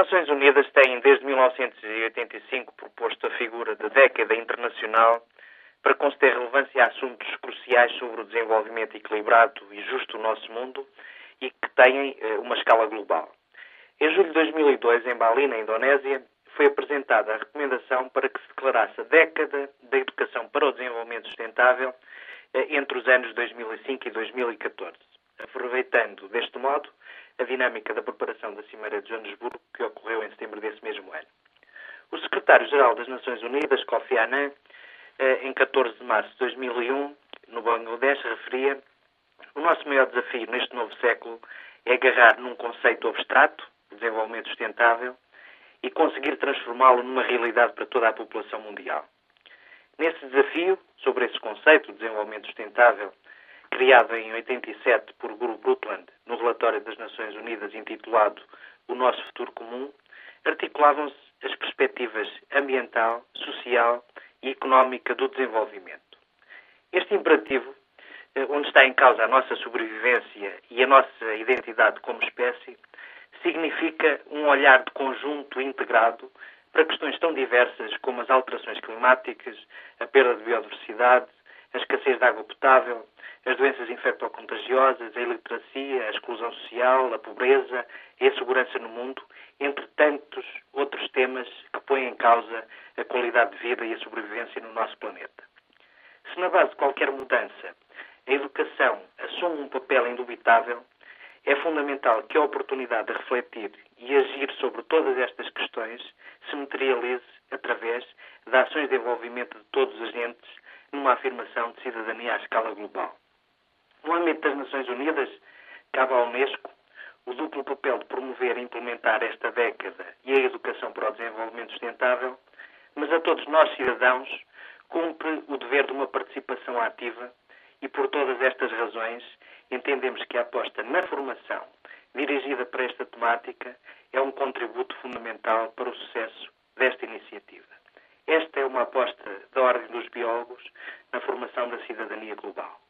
Nações Unidas têm, desde 1985, proposto a figura de década internacional para conceder relevância a assuntos cruciais sobre o desenvolvimento equilibrado e justo do nosso mundo e que têm eh, uma escala global. Em julho de 2002, em Bali, na Indonésia, foi apresentada a recomendação para que se declarasse a década da educação para o desenvolvimento sustentável eh, entre os anos 2005 e 2014, aproveitando, deste modo, a dinâmica da preparação da Cimeira de Joanesburgo, que ocorreu em setembro desse mesmo ano. O secretário-geral das Nações Unidas, Kofi Annan, eh, em 14 de março de 2001, no Bangladesh, referia o nosso maior desafio neste novo século é agarrar num conceito abstrato, desenvolvimento sustentável, e conseguir transformá-lo numa realidade para toda a população mundial. Nesse desafio, sobre esse conceito de desenvolvimento sustentável, criado em 87 por Guru Brundtland no relatório das Nações Unidas intitulado O Nosso Futuro Comum, articulavam-se as perspectivas ambiental, social e económica do desenvolvimento. Este imperativo, eh, onde está em causa a nossa sobrevivência e a nossa identidade como espécie, significa um olhar de conjunto integrado para questões tão diversas como as alterações climáticas, a perda de biodiversidade, a escassez de água potável, as doenças infectocontagiosas, a iliteracia, a exclusão social, a pobreza a segurança no mundo, entre tantos outros temas que põem em causa a qualidade de vida e a sobrevivência no nosso planeta. Se na base de qualquer mudança a educação assume um papel indubitável, é fundamental que a oportunidade de refletir e agir sobre todas estas questões se materialize através de ações de envolvimento de todos os agentes numa afirmação de cidadania à escala global. No âmbito das Nações Unidas, cabe à Unesco o duplo papel de promover e implementar esta década e a educação para o desenvolvimento sustentável, mas a todos nós, cidadãos, cumpre o dever de uma participação ativa e, por todas estas razões, entendemos que a aposta na formação dirigida para esta temática é um contributo fundamental para o sucesso desta iniciativa. Esta é uma aposta da Ordem dos Biólogos na formação da cidadania global.